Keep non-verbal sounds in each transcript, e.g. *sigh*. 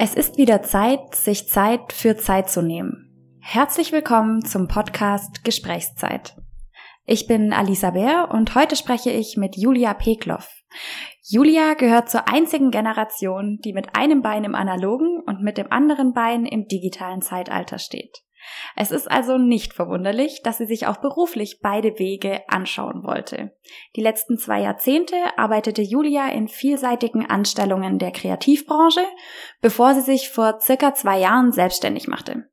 Es ist wieder Zeit, sich Zeit für Zeit zu nehmen. Herzlich willkommen zum Podcast Gesprächszeit. Ich bin Alisa Bär und heute spreche ich mit Julia Pekloff. Julia gehört zur einzigen Generation, die mit einem Bein im analogen und mit dem anderen Bein im digitalen Zeitalter steht. Es ist also nicht verwunderlich, dass sie sich auch beruflich beide Wege anschauen wollte. Die letzten zwei Jahrzehnte arbeitete Julia in vielseitigen Anstellungen der Kreativbranche, bevor sie sich vor circa zwei Jahren selbstständig machte.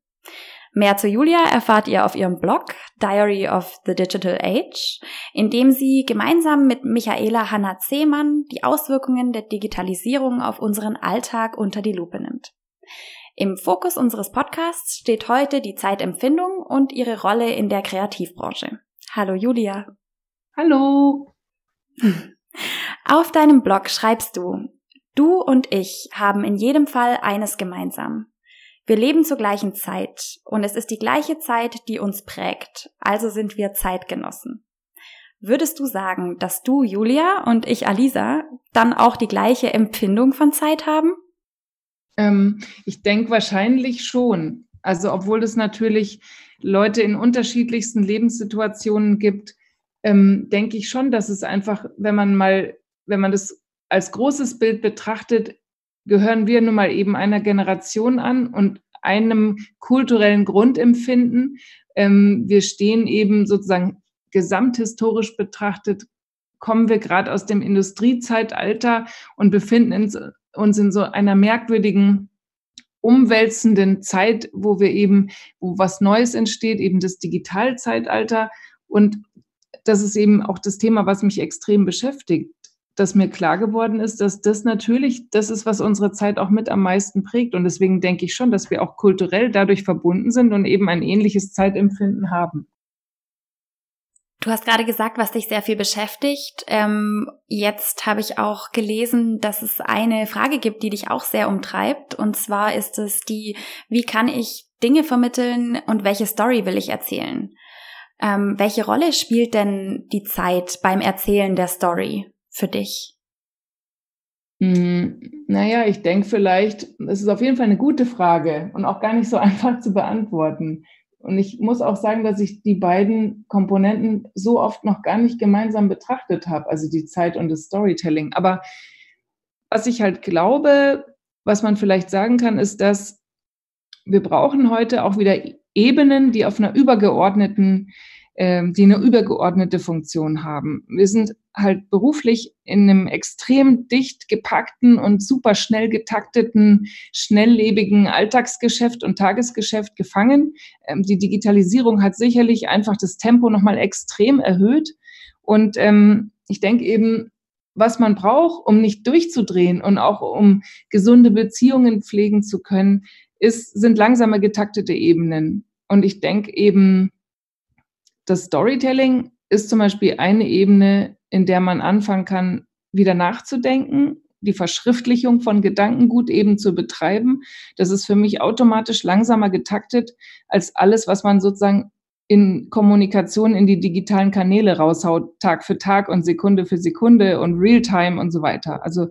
Mehr zu Julia erfahrt ihr auf ihrem Blog Diary of the Digital Age, in dem sie gemeinsam mit Michaela Hanna Zehmann die Auswirkungen der Digitalisierung auf unseren Alltag unter die Lupe nimmt. Im Fokus unseres Podcasts steht heute die Zeitempfindung und ihre Rolle in der Kreativbranche. Hallo Julia. Hallo. Auf deinem Blog schreibst du, du und ich haben in jedem Fall eines gemeinsam. Wir leben zur gleichen Zeit und es ist die gleiche Zeit, die uns prägt, also sind wir Zeitgenossen. Würdest du sagen, dass du, Julia, und ich, Alisa, dann auch die gleiche Empfindung von Zeit haben? Ähm, ich denke wahrscheinlich schon. Also obwohl es natürlich Leute in unterschiedlichsten Lebenssituationen gibt, ähm, denke ich schon, dass es einfach, wenn man mal, wenn man das als großes Bild betrachtet, gehören wir nun mal eben einer Generation an und einem kulturellen Grundempfinden. Ähm, wir stehen eben sozusagen gesamthistorisch betrachtet, kommen wir gerade aus dem Industriezeitalter und befinden uns uns in so einer merkwürdigen, umwälzenden Zeit, wo wir eben, wo was Neues entsteht, eben das Digitalzeitalter. Und das ist eben auch das Thema, was mich extrem beschäftigt, dass mir klar geworden ist, dass das natürlich das ist, was unsere Zeit auch mit am meisten prägt. Und deswegen denke ich schon, dass wir auch kulturell dadurch verbunden sind und eben ein ähnliches Zeitempfinden haben. Du hast gerade gesagt, was dich sehr viel beschäftigt. Ähm, jetzt habe ich auch gelesen, dass es eine Frage gibt, die dich auch sehr umtreibt. Und zwar ist es die, wie kann ich Dinge vermitteln und welche Story will ich erzählen? Ähm, welche Rolle spielt denn die Zeit beim Erzählen der Story für dich? Hm, naja, ich denke vielleicht, es ist auf jeden Fall eine gute Frage und auch gar nicht so *laughs* einfach zu beantworten. Und ich muss auch sagen, dass ich die beiden Komponenten so oft noch gar nicht gemeinsam betrachtet habe, also die Zeit und das Storytelling. Aber was ich halt glaube, was man vielleicht sagen kann, ist, dass wir brauchen heute auch wieder Ebenen, die auf einer übergeordneten ähm, die eine übergeordnete Funktion haben. Wir sind halt beruflich in einem extrem dicht gepackten und super schnell getakteten, schnelllebigen Alltagsgeschäft und Tagesgeschäft gefangen. Ähm, die Digitalisierung hat sicherlich einfach das Tempo nochmal extrem erhöht. Und ähm, ich denke eben, was man braucht, um nicht durchzudrehen und auch um gesunde Beziehungen pflegen zu können, ist, sind langsame getaktete Ebenen. Und ich denke eben, das Storytelling ist zum Beispiel eine Ebene, in der man anfangen kann, wieder nachzudenken, die Verschriftlichung von Gedankengut eben zu betreiben. Das ist für mich automatisch langsamer getaktet als alles, was man sozusagen in Kommunikation in die digitalen Kanäle raushaut, Tag für Tag und Sekunde für Sekunde und Realtime und so weiter. Also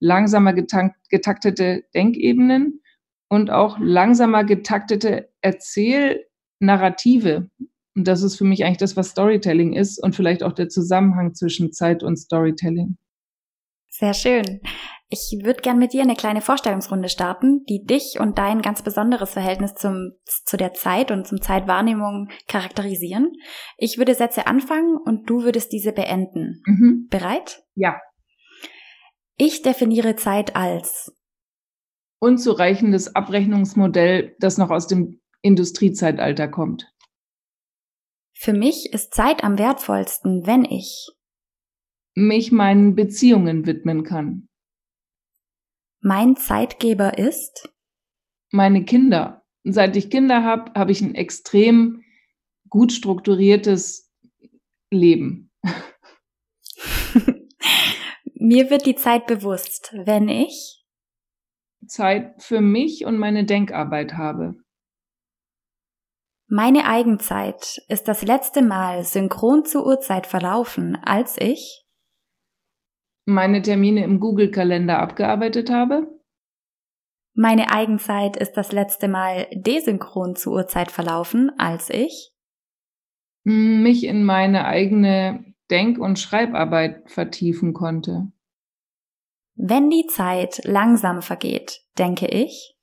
langsamer getaktete Denkebenen und auch langsamer getaktete Erzählnarrative. Und das ist für mich eigentlich das, was Storytelling ist und vielleicht auch der Zusammenhang zwischen Zeit und Storytelling. Sehr schön. Ich würde gern mit dir eine kleine Vorstellungsrunde starten, die dich und dein ganz besonderes Verhältnis zum, zu der Zeit und zum Zeitwahrnehmung charakterisieren. Ich würde Sätze anfangen und du würdest diese beenden. Mhm. Bereit? Ja. Ich definiere Zeit als unzureichendes Abrechnungsmodell, das noch aus dem Industriezeitalter kommt. Für mich ist Zeit am wertvollsten, wenn ich mich meinen Beziehungen widmen kann. Mein Zeitgeber ist meine Kinder. Seit ich Kinder habe, habe ich ein extrem gut strukturiertes Leben. *laughs* Mir wird die Zeit bewusst, wenn ich Zeit für mich und meine Denkarbeit habe. Meine Eigenzeit ist das letzte Mal synchron zur Uhrzeit verlaufen, als ich meine Termine im Google-Kalender abgearbeitet habe. Meine Eigenzeit ist das letzte Mal desynchron zur Uhrzeit verlaufen, als ich mich in meine eigene Denk- und Schreibarbeit vertiefen konnte. Wenn die Zeit langsam vergeht, denke ich,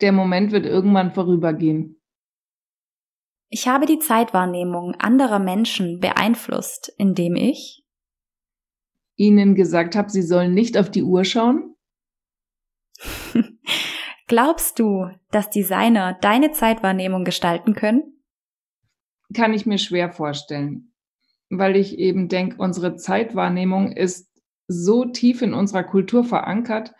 der Moment wird irgendwann vorübergehen. Ich habe die Zeitwahrnehmung anderer Menschen beeinflusst, indem ich ihnen gesagt habe, sie sollen nicht auf die Uhr schauen? *laughs* Glaubst du, dass Designer deine Zeitwahrnehmung gestalten können? Kann ich mir schwer vorstellen, weil ich eben denke, unsere Zeitwahrnehmung ist so tief in unserer Kultur verankert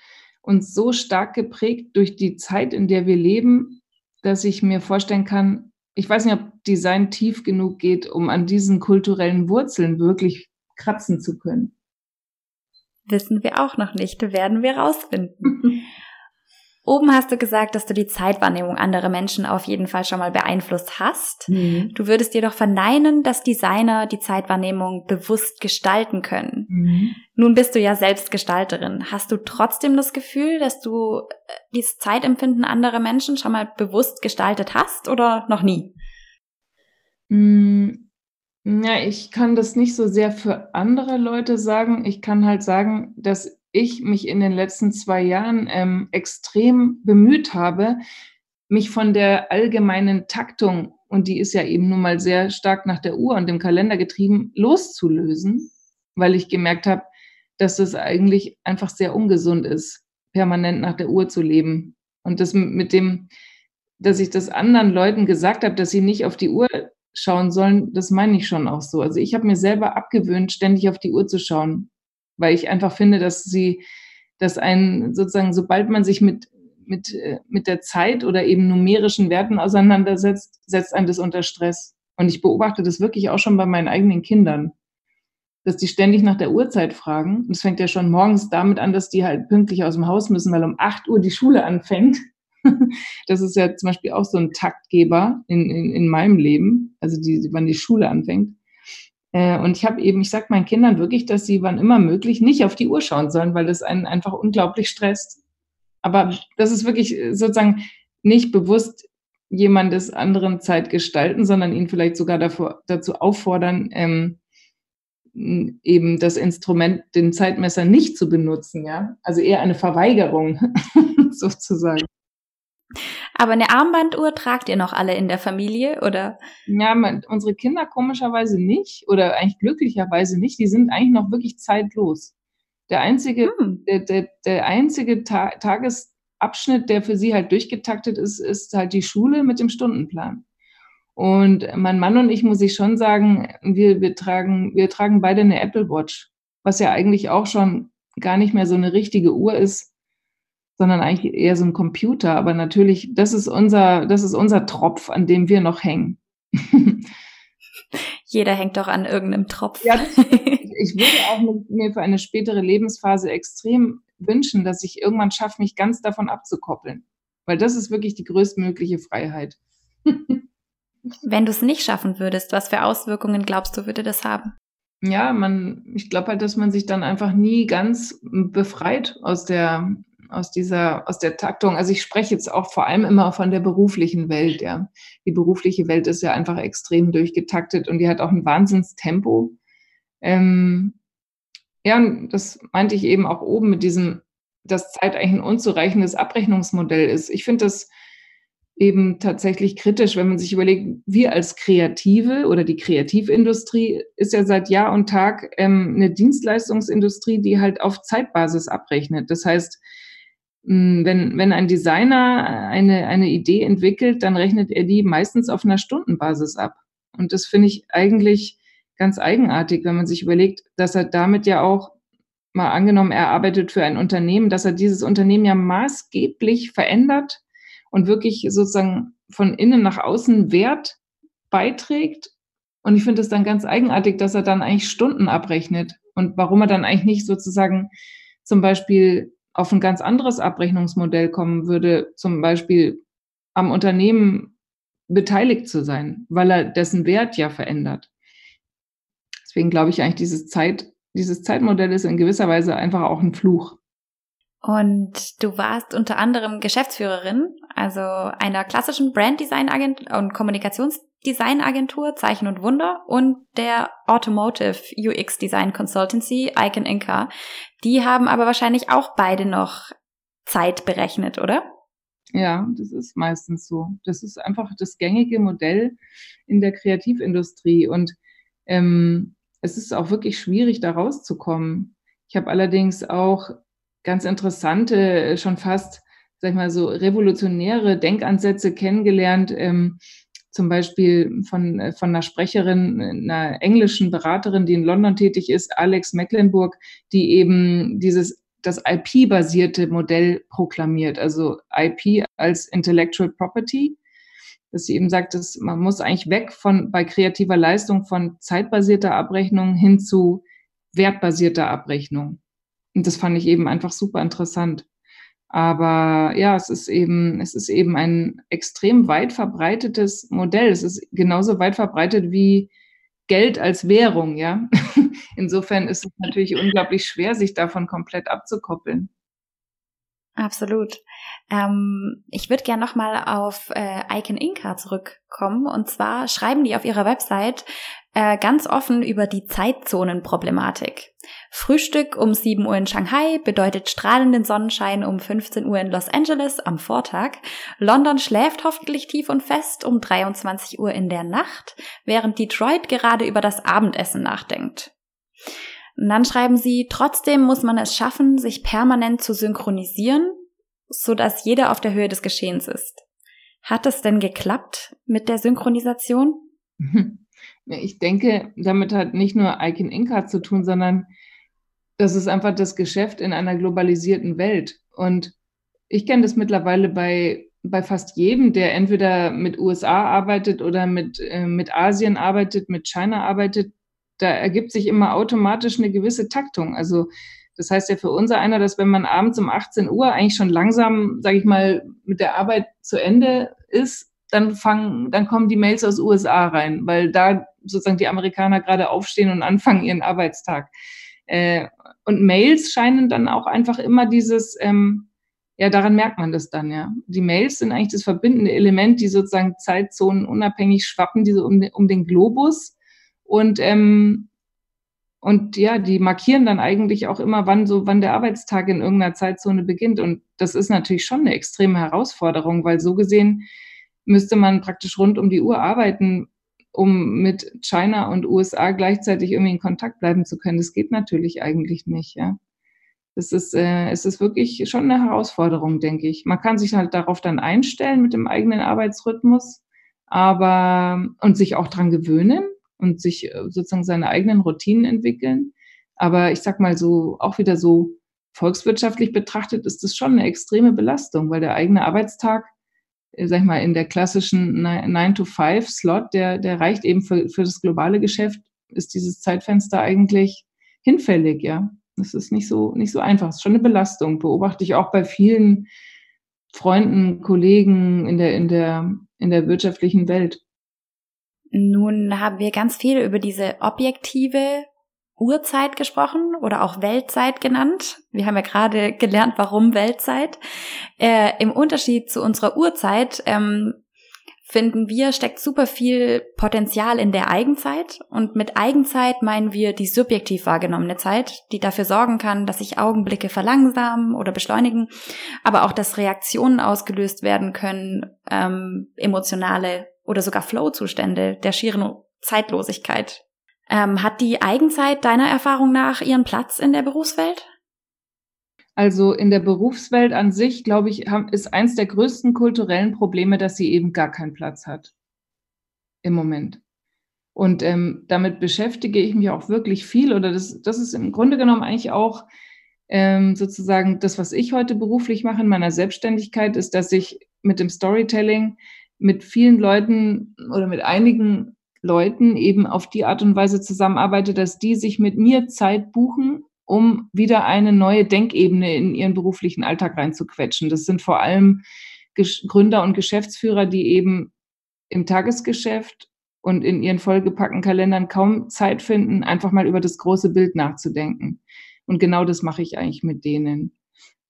und so stark geprägt durch die Zeit, in der wir leben, dass ich mir vorstellen kann, ich weiß nicht, ob Design tief genug geht, um an diesen kulturellen Wurzeln wirklich kratzen zu können. Wissen wir auch noch nicht, werden wir rausfinden. *laughs* Oben hast du gesagt, dass du die Zeitwahrnehmung anderer Menschen auf jeden Fall schon mal beeinflusst hast. Mhm. Du würdest dir doch verneinen, dass Designer die Zeitwahrnehmung bewusst gestalten können. Mhm. Nun bist du ja selbst Gestalterin. Hast du trotzdem das Gefühl, dass du äh, dieses Zeitempfinden anderer Menschen schon mal bewusst gestaltet hast oder noch nie? Mhm. Ja, ich kann das nicht so sehr für andere Leute sagen. Ich kann halt sagen, dass ich mich in den letzten zwei Jahren ähm, extrem bemüht habe, mich von der allgemeinen Taktung, und die ist ja eben nun mal sehr stark nach der Uhr und dem Kalender getrieben, loszulösen, weil ich gemerkt habe, dass es eigentlich einfach sehr ungesund ist, permanent nach der Uhr zu leben. Und das mit dem, dass ich das anderen Leuten gesagt habe, dass sie nicht auf die Uhr schauen sollen, das meine ich schon auch so. Also ich habe mir selber abgewöhnt, ständig auf die Uhr zu schauen, weil ich einfach finde, dass sie, dass ein sozusagen, sobald man sich mit mit, äh, mit der Zeit oder eben numerischen Werten auseinandersetzt, setzt einen das unter Stress. Und ich beobachte das wirklich auch schon bei meinen eigenen Kindern, dass die ständig nach der Uhrzeit fragen. Und es fängt ja schon morgens damit an, dass die halt pünktlich aus dem Haus müssen, weil um 8 Uhr die Schule anfängt. *laughs* Das ist ja zum Beispiel auch so ein Taktgeber in, in, in meinem Leben, also die, wann die Schule anfängt. Äh, und ich habe eben, ich sage meinen Kindern wirklich, dass sie wann immer möglich nicht auf die Uhr schauen sollen, weil das einen einfach unglaublich stresst. Aber das ist wirklich sozusagen nicht bewusst jemandes anderen Zeit gestalten, sondern ihn vielleicht sogar davor, dazu auffordern, ähm, eben das Instrument, den Zeitmesser nicht zu benutzen, ja. Also eher eine Verweigerung *laughs* sozusagen. Aber eine Armbanduhr tragt ihr noch alle in der Familie, oder? Ja, man, unsere Kinder komischerweise nicht oder eigentlich glücklicherweise nicht. Die sind eigentlich noch wirklich zeitlos. Der einzige, hm. der, der, der einzige Ta Tagesabschnitt, der für sie halt durchgetaktet ist, ist halt die Schule mit dem Stundenplan. Und mein Mann und ich, muss ich schon sagen, wir, wir, tragen, wir tragen beide eine Apple Watch, was ja eigentlich auch schon gar nicht mehr so eine richtige Uhr ist, sondern eigentlich eher so ein Computer. Aber natürlich, das ist unser, das ist unser Tropf, an dem wir noch hängen. *laughs* Jeder hängt doch an irgendeinem Tropf. Ja, *laughs* ich würde auch mir für eine spätere Lebensphase extrem wünschen, dass ich irgendwann schaffe, mich ganz davon abzukoppeln. Weil das ist wirklich die größtmögliche Freiheit. *laughs* Wenn du es nicht schaffen würdest, was für Auswirkungen glaubst du, würde das haben? Ja, man, ich glaube halt, dass man sich dann einfach nie ganz befreit aus der, aus dieser, aus der Taktung. Also ich spreche jetzt auch vor allem immer von der beruflichen Welt, ja. Die berufliche Welt ist ja einfach extrem durchgetaktet und die hat auch ein Wahnsinnstempo. Ähm, ja, das meinte ich eben auch oben mit diesem, dass Zeit eigentlich ein unzureichendes Abrechnungsmodell ist. Ich finde das eben tatsächlich kritisch, wenn man sich überlegt, wir als Kreative oder die Kreativindustrie ist ja seit Jahr und Tag ähm, eine Dienstleistungsindustrie, die halt auf Zeitbasis abrechnet. Das heißt, wenn, wenn ein Designer eine, eine Idee entwickelt, dann rechnet er die meistens auf einer Stundenbasis ab. Und das finde ich eigentlich ganz eigenartig, wenn man sich überlegt, dass er damit ja auch mal angenommen, er arbeitet für ein Unternehmen, dass er dieses Unternehmen ja maßgeblich verändert und wirklich sozusagen von innen nach außen Wert beiträgt. Und ich finde es dann ganz eigenartig, dass er dann eigentlich Stunden abrechnet und warum er dann eigentlich nicht sozusagen zum Beispiel auf ein ganz anderes Abrechnungsmodell kommen würde, zum Beispiel am Unternehmen beteiligt zu sein, weil er dessen Wert ja verändert. Deswegen glaube ich eigentlich, dieses Zeit, dieses Zeitmodell ist in gewisser Weise einfach auch ein Fluch. Und du warst unter anderem Geschäftsführerin, also einer klassischen Branddesign-Agentur und Kommunikationsdesign-Agentur Zeichen und Wunder und der Automotive UX Design Consultancy Icon Inca. Die haben aber wahrscheinlich auch beide noch Zeit berechnet, oder? Ja, das ist meistens so. Das ist einfach das gängige Modell in der Kreativindustrie und ähm, es ist auch wirklich schwierig, da rauszukommen. Ich habe allerdings auch ganz interessante, äh, schon fast, sag ich mal, so revolutionäre Denkansätze kennengelernt. Ähm, zum Beispiel von, äh, von einer Sprecherin, einer englischen Beraterin, die in London tätig ist, Alex Mecklenburg, die eben dieses das IP-basierte Modell proklamiert, also IP als Intellectual Property, dass sie eben sagt, dass man muss eigentlich weg von bei kreativer Leistung von zeitbasierter Abrechnung hin zu wertbasierter Abrechnung. Und das fand ich eben einfach super interessant. Aber ja, es ist eben, es ist eben ein extrem weit verbreitetes Modell. Es ist genauso weit verbreitet wie Geld als Währung, ja. *laughs* Insofern ist es natürlich unglaublich schwer, sich davon komplett abzukoppeln. Absolut. Ähm, ich würde gerne nochmal auf äh, Icon Inca zurückkommen. Und zwar schreiben die auf ihrer Website äh, ganz offen über die Zeitzonenproblematik. Frühstück um 7 Uhr in Shanghai bedeutet strahlenden Sonnenschein um 15 Uhr in Los Angeles am Vortag. London schläft hoffentlich tief und fest um 23 Uhr in der Nacht, während Detroit gerade über das Abendessen nachdenkt. Und dann schreiben sie, trotzdem muss man es schaffen, sich permanent zu synchronisieren, so dass jeder auf der Höhe des Geschehens ist. Hat es denn geklappt mit der Synchronisation? *laughs* Ich denke, damit hat nicht nur Icon Inca zu tun, sondern das ist einfach das Geschäft in einer globalisierten Welt. Und ich kenne das mittlerweile bei, bei fast jedem, der entweder mit USA arbeitet oder mit, äh, mit Asien arbeitet, mit China arbeitet. Da ergibt sich immer automatisch eine gewisse Taktung. Also das heißt ja für unser einer, dass wenn man abends um 18 Uhr eigentlich schon langsam, sage ich mal, mit der Arbeit zu Ende ist, dann fangen, dann kommen die Mails aus USA rein, weil da sozusagen die Amerikaner gerade aufstehen und anfangen ihren Arbeitstag. Äh, und Mails scheinen dann auch einfach immer dieses, ähm, ja, daran merkt man das dann, ja. Die Mails sind eigentlich das verbindende Element, die sozusagen Zeitzonen unabhängig schwappen, diese um, um den Globus. Und, ähm, und ja, die markieren dann eigentlich auch immer, wann so, wann der Arbeitstag in irgendeiner Zeitzone beginnt. Und das ist natürlich schon eine extreme Herausforderung, weil so gesehen müsste man praktisch rund um die Uhr arbeiten, um mit China und USA gleichzeitig irgendwie in Kontakt bleiben zu können. Das geht natürlich eigentlich nicht, ja. Das ist, äh, es ist wirklich schon eine Herausforderung, denke ich. Man kann sich halt darauf dann einstellen mit dem eigenen Arbeitsrhythmus, aber und sich auch dran gewöhnen und sich äh, sozusagen seine eigenen Routinen entwickeln. Aber ich sag mal so, auch wieder so volkswirtschaftlich betrachtet, ist das schon eine extreme Belastung, weil der eigene Arbeitstag äh, sag ich mal, in der klassischen 9-to-5-Slot, der, der reicht eben für, für das globale Geschäft, ist dieses Zeitfenster eigentlich hinfällig, ja. Das ist nicht so, nicht so einfach. Es ist schon eine Belastung. Beobachte ich auch bei vielen Freunden, Kollegen in der, in der, in der wirtschaftlichen Welt. Nun haben wir ganz viel über diese objektive Urzeit gesprochen oder auch Weltzeit genannt. Wir haben ja gerade *laughs* gelernt, warum Weltzeit. Äh, Im Unterschied zu unserer Urzeit ähm, finden wir, steckt super viel Potenzial in der Eigenzeit. Und mit Eigenzeit meinen wir die subjektiv wahrgenommene Zeit, die dafür sorgen kann, dass sich Augenblicke verlangsamen oder beschleunigen, aber auch, dass Reaktionen ausgelöst werden können, ähm, emotionale oder sogar Flow-Zustände der schieren Zeitlosigkeit, ähm, hat die Eigenzeit deiner Erfahrung nach ihren Platz in der Berufswelt? Also in der Berufswelt an sich, glaube ich, ist eins der größten kulturellen Probleme, dass sie eben gar keinen Platz hat im Moment. Und ähm, damit beschäftige ich mich auch wirklich viel. Oder das, das ist im Grunde genommen eigentlich auch ähm, sozusagen das, was ich heute beruflich mache in meiner Selbstständigkeit, ist, dass ich mit dem Storytelling mit vielen Leuten oder mit einigen Leuten eben auf die Art und Weise zusammenarbeite, dass die sich mit mir Zeit buchen, um wieder eine neue Denkebene in ihren beruflichen Alltag reinzuquetschen. Das sind vor allem Gründer und Geschäftsführer, die eben im Tagesgeschäft und in ihren vollgepackten Kalendern kaum Zeit finden, einfach mal über das große Bild nachzudenken. Und genau das mache ich eigentlich mit denen.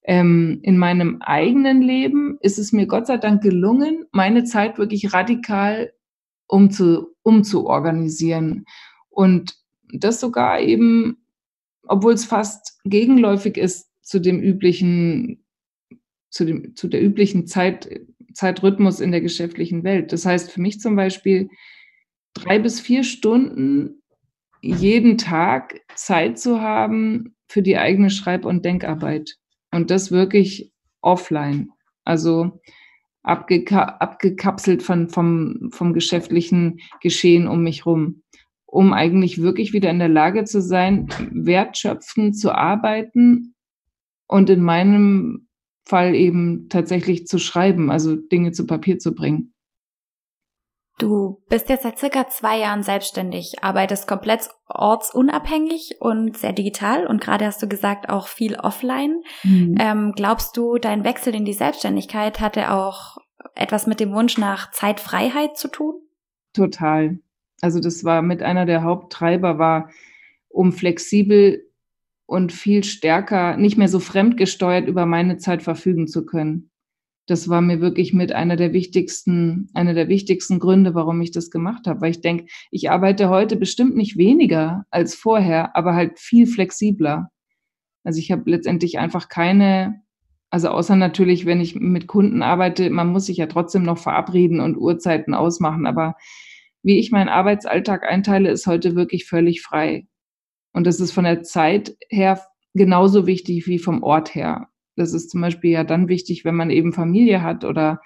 Ähm, in meinem eigenen Leben ist es mir Gott sei Dank gelungen, meine Zeit wirklich radikal umzu, umzuorganisieren. Und das sogar eben, obwohl es fast gegenläufig ist zu dem üblichen, zu, dem, zu der üblichen Zeit, Zeitrhythmus in der geschäftlichen Welt. Das heißt für mich zum Beispiel, drei bis vier Stunden jeden Tag Zeit zu haben für die eigene Schreib- und Denkarbeit. Und das wirklich offline. Also abgeka abgekapselt von, vom, vom geschäftlichen Geschehen um mich rum, um eigentlich wirklich wieder in der Lage zu sein, wertschöpfend zu arbeiten und in meinem Fall eben tatsächlich zu schreiben, also Dinge zu Papier zu bringen. Du bist jetzt seit circa zwei Jahren selbstständig, arbeitest komplett ortsunabhängig und sehr digital und gerade hast du gesagt auch viel offline. Mhm. Ähm, glaubst du, dein Wechsel in die Selbstständigkeit hatte auch etwas mit dem Wunsch nach Zeitfreiheit zu tun? Total. Also das war mit einer der Haupttreiber war, um flexibel und viel stärker, nicht mehr so fremdgesteuert über meine Zeit verfügen zu können das war mir wirklich mit einer der wichtigsten, einer der wichtigsten Gründe, warum ich das gemacht habe. Weil ich denke, ich arbeite heute bestimmt nicht weniger als vorher, aber halt viel flexibler. Also ich habe letztendlich einfach keine, also außer natürlich, wenn ich mit Kunden arbeite, man muss sich ja trotzdem noch verabreden und Uhrzeiten ausmachen. Aber wie ich meinen Arbeitsalltag einteile, ist heute wirklich völlig frei. Und das ist von der Zeit her genauso wichtig wie vom Ort her. Das ist zum Beispiel ja dann wichtig, wenn man eben Familie hat oder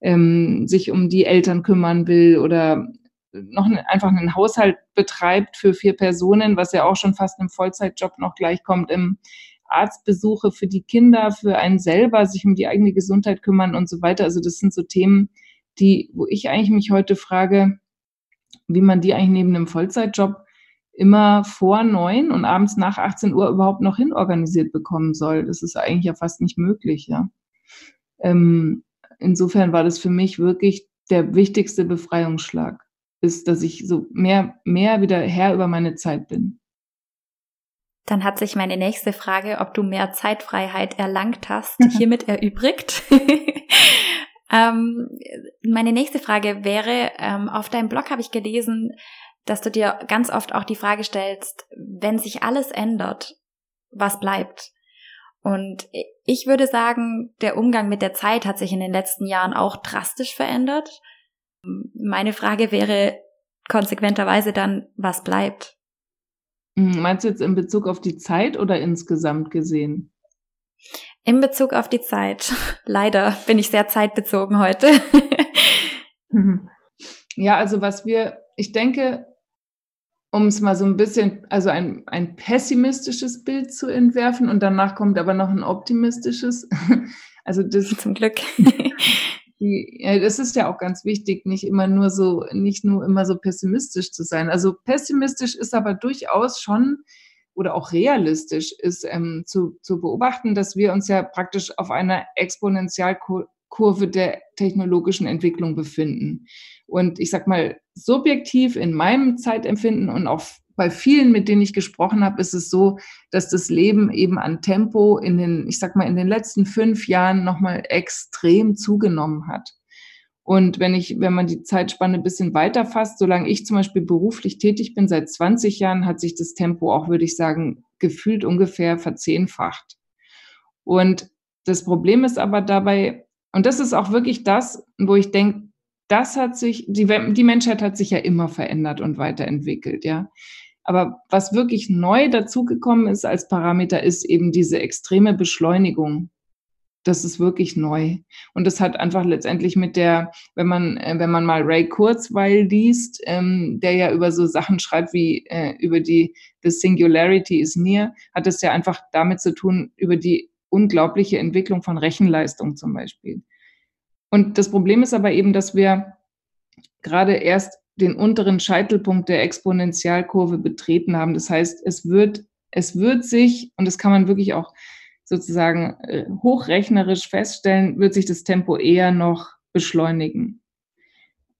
ähm, sich um die Eltern kümmern will oder noch ne, einfach einen Haushalt betreibt für vier Personen, was ja auch schon fast einem Vollzeitjob noch gleichkommt, im Arztbesuche für die Kinder, für einen selber, sich um die eigene Gesundheit kümmern und so weiter. Also das sind so Themen, die, wo ich eigentlich mich heute frage, wie man die eigentlich neben einem Vollzeitjob immer vor neun und abends nach 18 Uhr überhaupt noch hinorganisiert bekommen soll. Das ist eigentlich ja fast nicht möglich, ja. Ähm, insofern war das für mich wirklich der wichtigste Befreiungsschlag, ist, dass ich so mehr, mehr wieder Herr über meine Zeit bin. Dann hat sich meine nächste Frage, ob du mehr Zeitfreiheit erlangt hast, hiermit erübrigt. *laughs* ähm, meine nächste Frage wäre, ähm, auf deinem Blog habe ich gelesen, dass du dir ganz oft auch die Frage stellst, wenn sich alles ändert, was bleibt? Und ich würde sagen, der Umgang mit der Zeit hat sich in den letzten Jahren auch drastisch verändert. Meine Frage wäre konsequenterweise dann, was bleibt? Hm, meinst du jetzt in Bezug auf die Zeit oder insgesamt gesehen? In Bezug auf die Zeit. *laughs* Leider bin ich sehr zeitbezogen heute. *laughs* ja, also was wir, ich denke, um es mal so ein bisschen, also ein, ein pessimistisches Bild zu entwerfen und danach kommt aber noch ein optimistisches. *laughs* Also das *laughs* zum Glück. *laughs* Die, ja, das ist ja auch ganz wichtig, nicht immer nur so, nicht nur immer so pessimistisch zu sein. Also pessimistisch ist aber durchaus schon oder auch realistisch ist ähm, zu, zu beobachten, dass wir uns ja praktisch auf einer Exponentialkurve der technologischen Entwicklung befinden. Und ich sag mal, subjektiv in meinem Zeitempfinden und auch bei vielen, mit denen ich gesprochen habe, ist es so, dass das Leben eben an Tempo in den, ich sag mal, in den letzten fünf Jahren nochmal extrem zugenommen hat. Und wenn ich, wenn man die Zeitspanne ein bisschen weiter fasst, solange ich zum Beispiel beruflich tätig bin, seit 20 Jahren, hat sich das Tempo auch, würde ich sagen, gefühlt ungefähr verzehnfacht. Und das Problem ist aber dabei, und das ist auch wirklich das, wo ich denke, das hat sich, die, die Menschheit hat sich ja immer verändert und weiterentwickelt, ja. Aber was wirklich neu dazugekommen ist als Parameter, ist eben diese extreme Beschleunigung. Das ist wirklich neu. Und das hat einfach letztendlich mit der, wenn man, äh, wenn man mal Ray Kurzweil liest, ähm, der ja über so Sachen schreibt wie äh, über die The Singularity is near, hat es ja einfach damit zu tun, über die unglaubliche Entwicklung von Rechenleistung zum Beispiel. Und das Problem ist aber eben, dass wir gerade erst den unteren Scheitelpunkt der Exponentialkurve betreten haben. Das heißt, es wird es wird sich, und das kann man wirklich auch sozusagen äh, hochrechnerisch feststellen, wird sich das Tempo eher noch beschleunigen.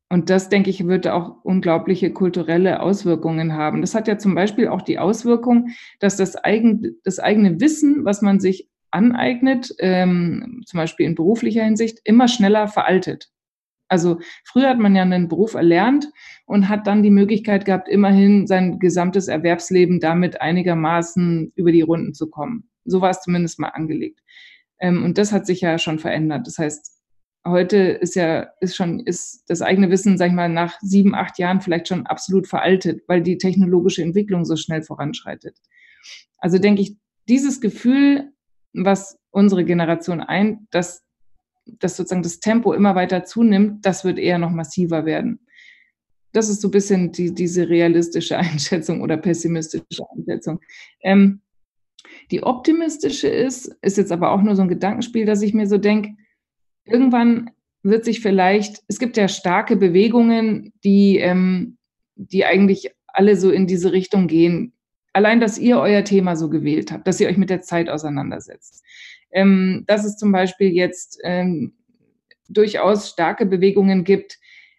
Und das, denke ich, wird auch unglaubliche kulturelle Auswirkungen haben. Das hat ja zum Beispiel auch die Auswirkung, dass das, eigen, das eigene Wissen, was man sich aneignet, ähm, zum Beispiel in beruflicher Hinsicht, immer schneller veraltet. Also früher hat man ja einen Beruf erlernt und hat dann die Möglichkeit gehabt, immerhin sein gesamtes Erwerbsleben damit einigermaßen über die Runden zu kommen. So war es zumindest mal angelegt. Ähm, und das hat sich ja schon verändert. Das heißt, heute ist ja, ist schon, ist das eigene Wissen, sag ich mal, nach sieben, acht Jahren vielleicht schon absolut veraltet, weil die technologische Entwicklung so schnell voranschreitet. Also denke ich, dieses Gefühl, was unsere Generation ein, dass, dass sozusagen das Tempo immer weiter zunimmt, das wird eher noch massiver werden. Das ist so ein bisschen die, diese realistische *laughs* Einschätzung oder pessimistische Einschätzung. Ähm, die optimistische ist, ist jetzt aber auch nur so ein Gedankenspiel, dass ich mir so denke, irgendwann wird sich vielleicht, es gibt ja starke Bewegungen, die, ähm, die eigentlich alle so in diese Richtung gehen. Allein, dass ihr euer Thema so gewählt habt, dass ihr euch mit der Zeit auseinandersetzt. Ähm, dass es zum Beispiel jetzt ähm, durchaus starke Bewegungen gibt,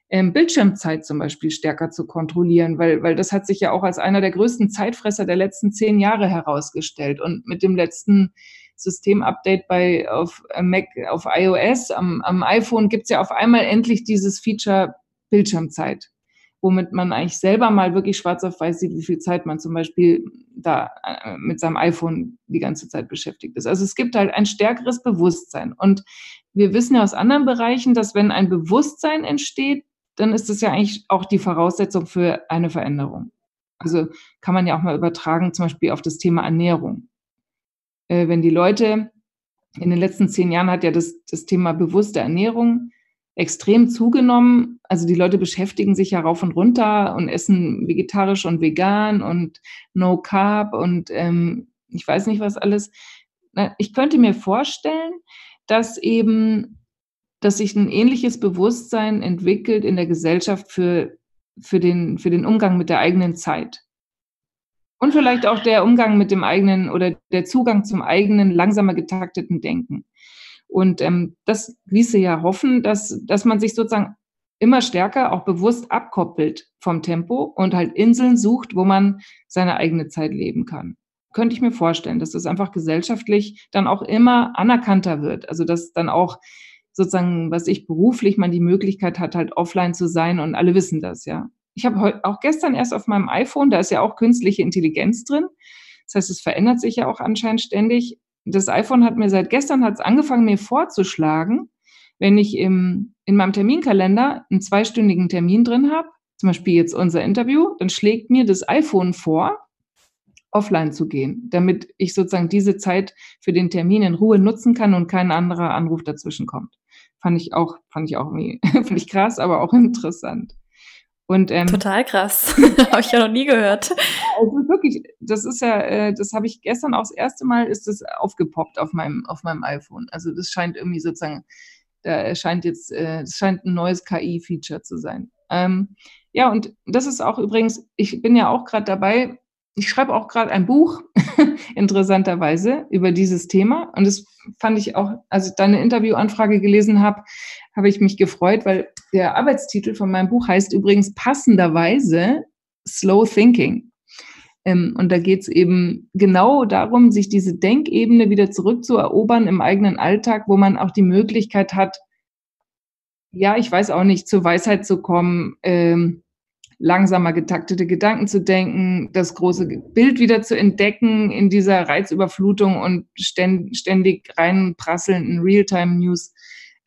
ähm, Bildschirmzeit zum Beispiel stärker zu kontrollieren, weil, weil das hat sich ja auch als einer der größten Zeitfresser der letzten zehn Jahre herausgestellt. Und mit dem letzten Systemupdate bei auf äh, Mac, auf iOS, am, am iPhone gibt's ja auf einmal endlich dieses Feature Bildschirmzeit, womit man eigentlich selber mal wirklich schwarz auf weiß sieht, wie viel Zeit man zum Beispiel da äh, mit seinem iPhone die ganze Zeit beschäftigt ist. Also es gibt halt ein stärkeres Bewusstsein. Und wir wissen ja aus anderen Bereichen, dass wenn ein Bewusstsein entsteht, dann ist das ja eigentlich auch die Voraussetzung für eine Veränderung. Also kann man ja auch mal übertragen, zum Beispiel auf das Thema Ernährung äh, wenn die Leute, in den letzten zehn Jahren hat ja das, das Thema bewusste Ernährung extrem zugenommen. Also die Leute beschäftigen sich ja rauf und runter und essen vegetarisch und vegan und no carb und ähm, ich weiß nicht was alles. Ich könnte mir vorstellen, dass eben, dass sich ein ähnliches Bewusstsein entwickelt in der Gesellschaft für, für, den, für den Umgang mit der eigenen Zeit. Und vielleicht auch der Umgang mit dem eigenen oder der Zugang zum eigenen langsamer getakteten Denken. Und ähm, das ließe ja hoffen, dass, dass man sich sozusagen immer stärker auch bewusst abkoppelt vom Tempo und halt Inseln sucht, wo man seine eigene Zeit leben kann. Könnte ich mir vorstellen, dass das einfach gesellschaftlich dann auch immer anerkannter wird. Also dass dann auch sozusagen, was ich beruflich, man die Möglichkeit hat, halt offline zu sein und alle wissen das, ja ich habe auch gestern erst auf meinem iPhone, da ist ja auch künstliche Intelligenz drin. Das heißt, es verändert sich ja auch anscheinend ständig. Das iPhone hat mir seit gestern hat's angefangen, mir vorzuschlagen, wenn ich im, in meinem Terminkalender einen zweistündigen Termin drin habe, zum Beispiel jetzt unser Interview, dann schlägt mir das iPhone vor, offline zu gehen, damit ich sozusagen diese Zeit für den Termin in Ruhe nutzen kann und kein anderer Anruf dazwischen kommt. Fand ich auch, fand ich auch irgendwie, *laughs* finde ich krass, aber auch interessant. Und, ähm, Total krass. *laughs* habe ich ja noch nie gehört. Also wirklich, das ist ja, äh, das habe ich gestern auch das erste Mal ist das aufgepoppt auf meinem, auf meinem iPhone. Also das scheint irgendwie sozusagen, da erscheint jetzt, äh, das scheint ein neues KI-Feature zu sein. Ähm, ja, und das ist auch übrigens, ich bin ja auch gerade dabei, ich schreibe auch gerade ein Buch, *laughs* interessanterweise, über dieses Thema. Und das fand ich auch, als ich deine Interviewanfrage gelesen habe, habe ich mich gefreut, weil der Arbeitstitel von meinem Buch heißt übrigens passenderweise Slow Thinking. Ähm, und da geht es eben genau darum, sich diese Denkebene wieder zurückzuerobern im eigenen Alltag, wo man auch die Möglichkeit hat, ja, ich weiß auch nicht, zur Weisheit zu kommen, ähm, langsamer getaktete Gedanken zu denken, das große Bild wieder zu entdecken in dieser Reizüberflutung und ständig reinprasselnden Realtime-News.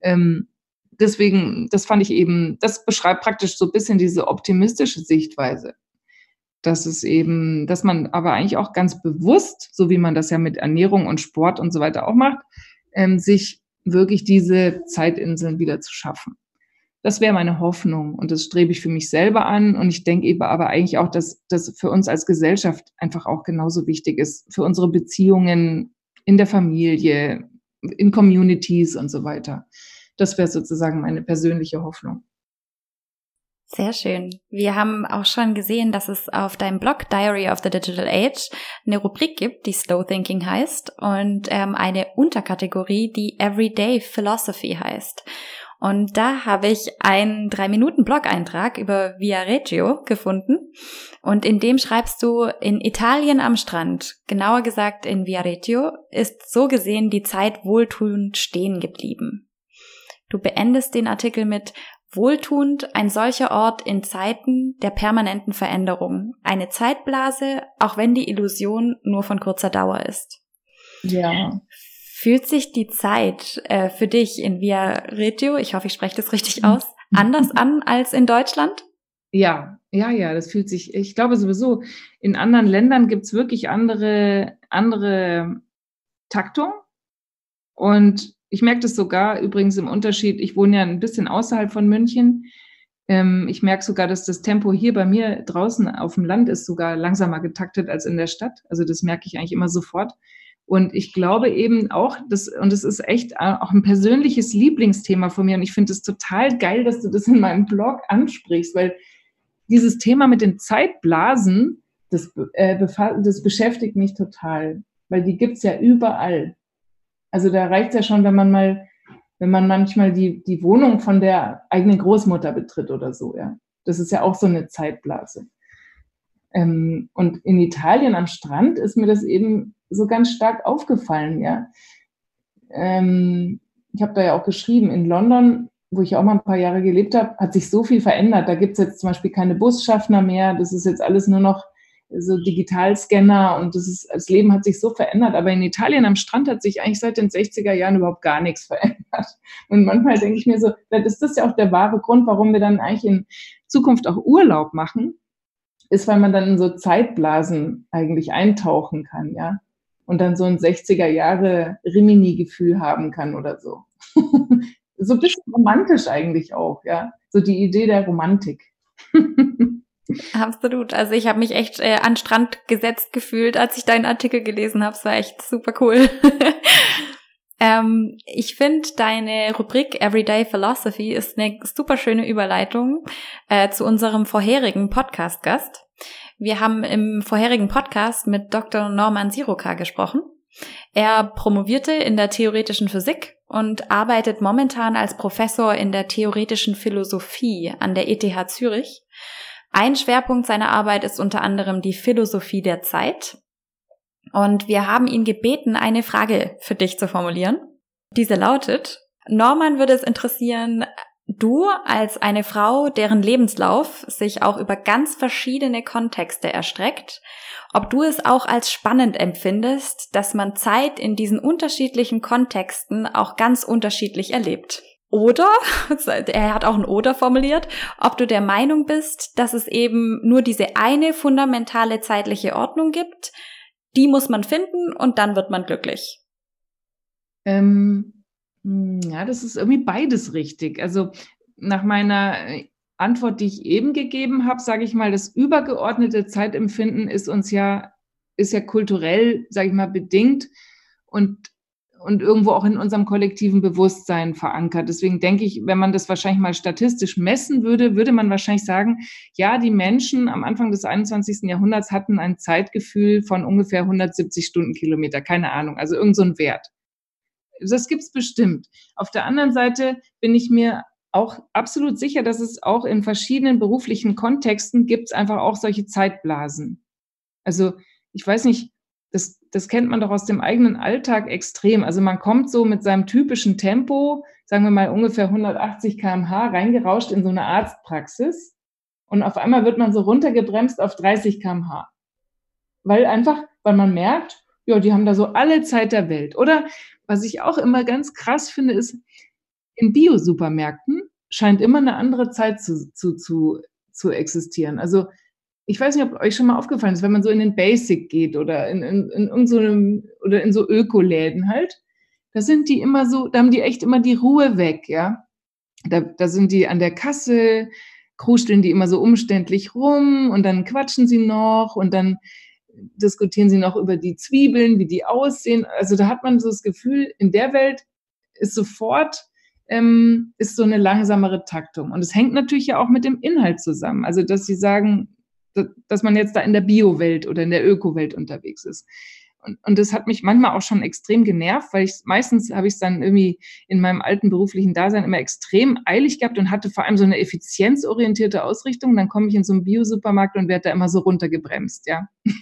Ähm, deswegen, das fand ich eben, das beschreibt praktisch so ein bisschen diese optimistische Sichtweise. Dass es eben, dass man aber eigentlich auch ganz bewusst, so wie man das ja mit Ernährung und Sport und so weiter auch macht, ähm, sich wirklich diese Zeitinseln wieder zu schaffen. Das wäre meine Hoffnung und das strebe ich für mich selber an. Und ich denke eben aber eigentlich auch, dass das für uns als Gesellschaft einfach auch genauso wichtig ist, für unsere Beziehungen in der Familie, in Communities und so weiter. Das wäre sozusagen meine persönliche Hoffnung. Sehr schön. Wir haben auch schon gesehen, dass es auf deinem Blog Diary of the Digital Age eine Rubrik gibt, die Slow Thinking heißt und ähm, eine Unterkategorie, die Everyday Philosophy heißt. Und da habe ich einen drei Minuten Blog-Eintrag über Via Reggio gefunden. Und in dem schreibst du, in Italien am Strand, genauer gesagt in Via Reggio, ist so gesehen die Zeit wohltuend stehen geblieben. Du beendest den Artikel mit Wohltuend ein solcher Ort in Zeiten der permanenten Veränderung. Eine Zeitblase, auch wenn die Illusion nur von kurzer Dauer ist. Ja. Fühlt sich die Zeit äh, für dich in Via Reggio, ich hoffe, ich spreche das richtig mhm. aus, anders an als in Deutschland? Ja, ja, ja, das fühlt sich, ich glaube sowieso, in anderen Ländern gibt's wirklich andere, andere Taktung. Und ich merke das sogar übrigens im Unterschied, ich wohne ja ein bisschen außerhalb von München. Ähm, ich merke sogar, dass das Tempo hier bei mir draußen auf dem Land ist sogar langsamer getaktet als in der Stadt. Also das merke ich eigentlich immer sofort. Und ich glaube eben auch, dass, und es ist echt auch ein persönliches Lieblingsthema von mir. Und ich finde es total geil, dass du das in meinem Blog ansprichst, weil dieses Thema mit den Zeitblasen, das, äh, das beschäftigt mich total, weil die gibt's ja überall. Also da reicht ja schon, wenn man mal, wenn man manchmal die, die Wohnung von der eigenen Großmutter betritt oder so, ja. Das ist ja auch so eine Zeitblase. Ähm, und in Italien am Strand ist mir das eben so ganz stark aufgefallen, ja. Ähm, ich habe da ja auch geschrieben, in London, wo ich auch mal ein paar Jahre gelebt habe, hat sich so viel verändert. Da gibt es jetzt zum Beispiel keine Busschaffner mehr. Das ist jetzt alles nur noch so Digitalscanner und das, ist, das Leben hat sich so verändert. Aber in Italien am Strand hat sich eigentlich seit den 60er Jahren überhaupt gar nichts *laughs* verändert. Und manchmal denke ich mir so, vielleicht ist das ja auch der wahre Grund, warum wir dann eigentlich in Zukunft auch Urlaub machen, ist, weil man dann in so Zeitblasen eigentlich eintauchen kann, ja und dann so ein 60er Jahre Rimini-Gefühl haben kann oder so. *laughs* so ein bisschen romantisch eigentlich auch, ja. So die Idee der Romantik. *laughs* Absolut. Also ich habe mich echt äh, an Strand gesetzt gefühlt, als ich deinen Artikel gelesen habe. Es war echt super cool. *laughs* ähm, ich finde deine Rubrik Everyday Philosophy ist eine super schöne Überleitung äh, zu unserem vorherigen Podcast-Gast. Wir haben im vorherigen Podcast mit Dr. Norman Siroka gesprochen. Er promovierte in der theoretischen Physik und arbeitet momentan als Professor in der theoretischen Philosophie an der ETH Zürich. Ein Schwerpunkt seiner Arbeit ist unter anderem die Philosophie der Zeit. Und wir haben ihn gebeten, eine Frage für dich zu formulieren. Diese lautet, Norman würde es interessieren, Du als eine Frau, deren Lebenslauf sich auch über ganz verschiedene Kontexte erstreckt, ob du es auch als spannend empfindest, dass man Zeit in diesen unterschiedlichen Kontexten auch ganz unterschiedlich erlebt. Oder, *laughs* er hat auch ein Oder formuliert, ob du der Meinung bist, dass es eben nur diese eine fundamentale zeitliche Ordnung gibt, die muss man finden und dann wird man glücklich. Ähm hm, ja, das ist irgendwie beides richtig. Also nach meiner äh, Antwort, die ich eben gegeben habe, sage ich mal, das übergeordnete Zeitempfinden ist uns ja, ist ja kulturell, sage ich mal, bedingt und, und irgendwo auch in unserem kollektiven Bewusstsein verankert. Deswegen denke ich, wenn man das wahrscheinlich mal statistisch messen würde, würde man wahrscheinlich sagen, ja, die Menschen am Anfang des 21. Jahrhunderts hatten ein Zeitgefühl von ungefähr 170 Stundenkilometer, keine Ahnung, also irgend so Wert. Das gibt's bestimmt. Auf der anderen Seite bin ich mir auch absolut sicher, dass es auch in verschiedenen beruflichen Kontexten gibt es einfach auch solche Zeitblasen. Also ich weiß nicht, das, das kennt man doch aus dem eigenen Alltag extrem. Also man kommt so mit seinem typischen Tempo, sagen wir mal ungefähr 180 kmh, reingerauscht in so eine Arztpraxis und auf einmal wird man so runtergebremst auf 30 kmh. Weil einfach, weil man merkt, ja, die haben da so alle Zeit der Welt. Oder was ich auch immer ganz krass finde, ist, in Bio-Supermärkten scheint immer eine andere Zeit zu, zu, zu, zu existieren. Also ich weiß nicht, ob euch schon mal aufgefallen ist, wenn man so in den Basic geht oder in, in, in irgendeinem so oder in so Ökoläden halt, da sind die immer so, da haben die echt immer die Ruhe weg, ja. Da, da sind die an der Kasse, kruscheln die immer so umständlich rum und dann quatschen sie noch und dann diskutieren sie noch über die Zwiebeln, wie die aussehen. Also da hat man so das Gefühl, in der Welt ist sofort ähm, ist so eine langsamere Taktung. Und es hängt natürlich ja auch mit dem Inhalt zusammen. Also, dass Sie sagen, dass man jetzt da in der Bio-Welt oder in der Öko-Welt unterwegs ist. Und, und das hat mich manchmal auch schon extrem genervt, weil ich meistens habe ich es dann irgendwie in meinem alten beruflichen Dasein immer extrem eilig gehabt und hatte vor allem so eine effizienzorientierte Ausrichtung. Dann komme ich in so einen Biosupermarkt und werde da immer so runtergebremst, ja. *laughs*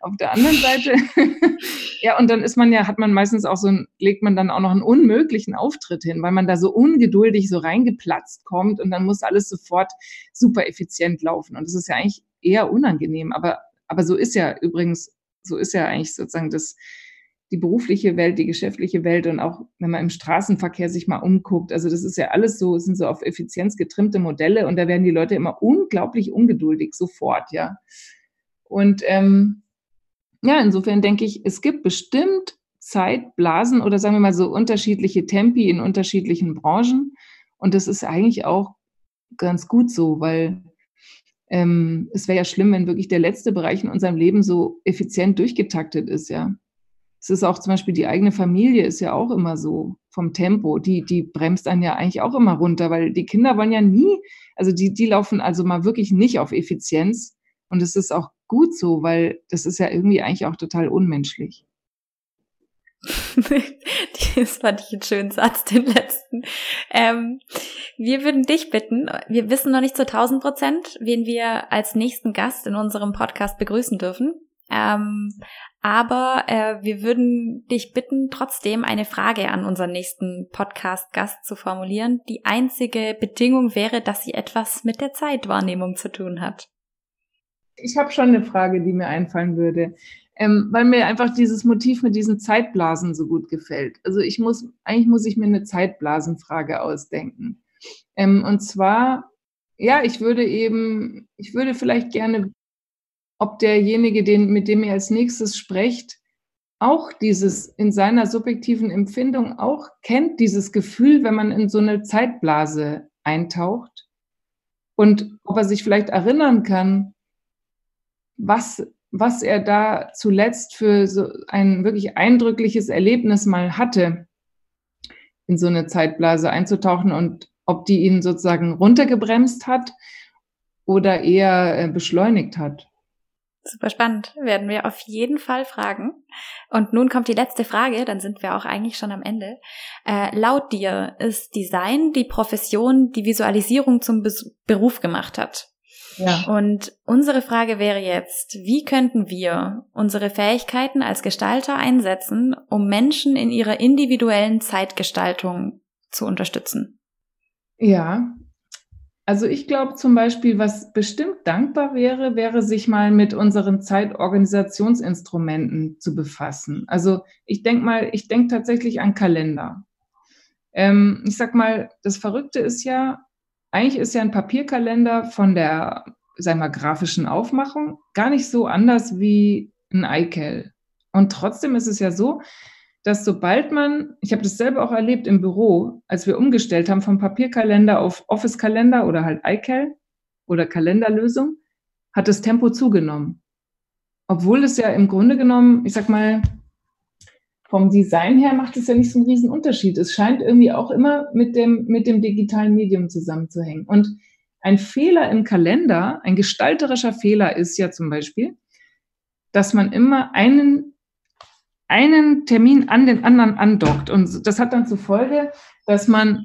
Auf der anderen Seite, *laughs* ja, und dann ist man ja, hat man meistens auch so ein, legt man dann auch noch einen unmöglichen Auftritt hin, weil man da so ungeduldig so reingeplatzt kommt und dann muss alles sofort super effizient laufen. Und das ist ja eigentlich eher unangenehm, aber aber so ist ja übrigens so ist ja eigentlich sozusagen das, die berufliche Welt, die geschäftliche Welt und auch wenn man im Straßenverkehr sich mal umguckt. Also das ist ja alles so, sind so auf Effizienz getrimmte Modelle und da werden die Leute immer unglaublich ungeduldig sofort, ja. Und ähm, ja, insofern denke ich, es gibt bestimmt Zeitblasen oder sagen wir mal so unterschiedliche Tempi in unterschiedlichen Branchen. Und das ist eigentlich auch ganz gut so, weil ähm, es wäre ja schlimm, wenn wirklich der letzte Bereich in unserem Leben so effizient durchgetaktet ist, ja. Es ist auch zum Beispiel die eigene Familie ist ja auch immer so vom Tempo. Die, die bremst einen ja eigentlich auch immer runter, weil die Kinder wollen ja nie, also die, die laufen also mal wirklich nicht auf Effizienz. Und es ist auch gut so, weil das ist ja irgendwie eigentlich auch total unmenschlich. *laughs* das fand ich einen schönen Satz, den letzten. Ähm, wir würden dich bitten, wir wissen noch nicht zu 1000 Prozent, wen wir als nächsten Gast in unserem Podcast begrüßen dürfen. Ähm, aber äh, wir würden dich bitten, trotzdem eine Frage an unseren nächsten Podcast-Gast zu formulieren. Die einzige Bedingung wäre, dass sie etwas mit der Zeitwahrnehmung zu tun hat. Ich habe schon eine Frage, die mir einfallen würde ähm, weil mir einfach dieses Motiv mit diesen Zeitblasen so gut gefällt. Also ich muss, eigentlich muss ich mir eine Zeitblasenfrage ausdenken. Ähm, und zwar, ja, ich würde eben, ich würde vielleicht gerne, ob derjenige, den, mit dem ihr als nächstes sprecht, auch dieses in seiner subjektiven Empfindung auch kennt, dieses Gefühl, wenn man in so eine Zeitblase eintaucht und ob er sich vielleicht erinnern kann, was was er da zuletzt für so ein wirklich eindrückliches Erlebnis mal hatte, in so eine Zeitblase einzutauchen und ob die ihn sozusagen runtergebremst hat oder eher äh, beschleunigt hat. Super spannend. Werden wir auf jeden Fall fragen. Und nun kommt die letzte Frage, dann sind wir auch eigentlich schon am Ende. Äh, laut dir ist Design die Profession, die Visualisierung zum Be Beruf gemacht hat. Ja. Und unsere Frage wäre jetzt, wie könnten wir unsere Fähigkeiten als Gestalter einsetzen, um Menschen in ihrer individuellen Zeitgestaltung zu unterstützen? Ja, also ich glaube zum Beispiel, was bestimmt dankbar wäre, wäre sich mal mit unseren Zeitorganisationsinstrumenten zu befassen. Also ich denke mal, ich denke tatsächlich an Kalender. Ähm, ich sag mal, das Verrückte ist ja, eigentlich ist ja ein Papierkalender von der, sagen wir, grafischen Aufmachung gar nicht so anders wie ein iCal. Und trotzdem ist es ja so, dass sobald man, ich habe das selber auch erlebt im Büro, als wir umgestellt haben vom Papierkalender auf Office-Kalender oder halt iCal oder Kalenderlösung, hat das Tempo zugenommen. Obwohl es ja im Grunde genommen, ich sag mal, vom Design her macht es ja nicht so einen riesen Unterschied. Es scheint irgendwie auch immer mit dem, mit dem digitalen Medium zusammenzuhängen. Und ein Fehler im Kalender, ein gestalterischer Fehler ist ja zum Beispiel, dass man immer einen, einen Termin an den anderen andockt. Und das hat dann zur Folge, dass man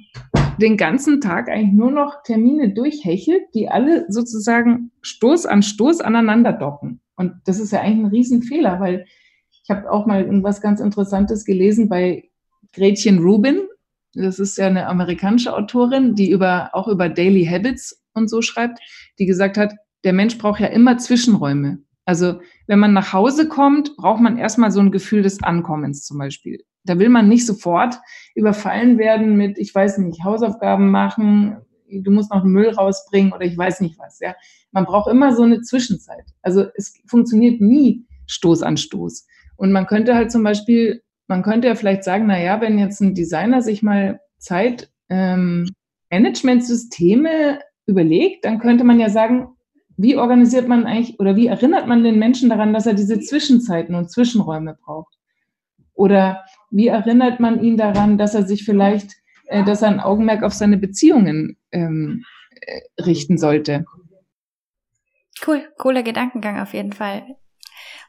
den ganzen Tag eigentlich nur noch Termine durchhechelt, die alle sozusagen Stoß an Stoß aneinander docken. Und das ist ja eigentlich ein Riesenfehler, weil ich habe auch mal was ganz Interessantes gelesen bei Gretchen Rubin. Das ist ja eine amerikanische Autorin, die über, auch über Daily Habits und so schreibt, die gesagt hat, der Mensch braucht ja immer Zwischenräume. Also wenn man nach Hause kommt, braucht man erstmal so ein Gefühl des Ankommens zum Beispiel. Da will man nicht sofort überfallen werden mit, ich weiß nicht, Hausaufgaben machen, du musst noch Müll rausbringen oder ich weiß nicht was. Ja, man braucht immer so eine Zwischenzeit. Also es funktioniert nie Stoß an Stoß. Und man könnte halt zum Beispiel, man könnte ja vielleicht sagen, na ja, wenn jetzt ein Designer sich mal Zeit ähm, Managementsysteme überlegt, dann könnte man ja sagen, wie organisiert man eigentlich oder wie erinnert man den Menschen daran, dass er diese Zwischenzeiten und Zwischenräume braucht? Oder wie erinnert man ihn daran, dass er sich vielleicht äh, dass er ein Augenmerk auf seine Beziehungen ähm, äh, richten sollte. Cool, cooler Gedankengang auf jeden Fall.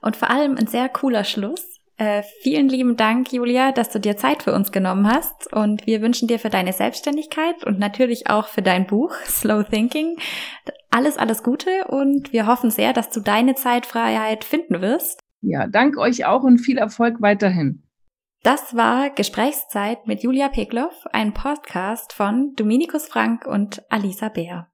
Und vor allem ein sehr cooler Schluss. Äh, vielen lieben Dank, Julia, dass du dir Zeit für uns genommen hast. Und wir wünschen dir für deine Selbstständigkeit und natürlich auch für dein Buch *laughs* Slow Thinking alles, alles Gute. Und wir hoffen sehr, dass du deine Zeitfreiheit finden wirst. Ja, dank euch auch und viel Erfolg weiterhin. Das war Gesprächszeit mit Julia Pekloff, ein Podcast von Dominikus Frank und Alisa Bär.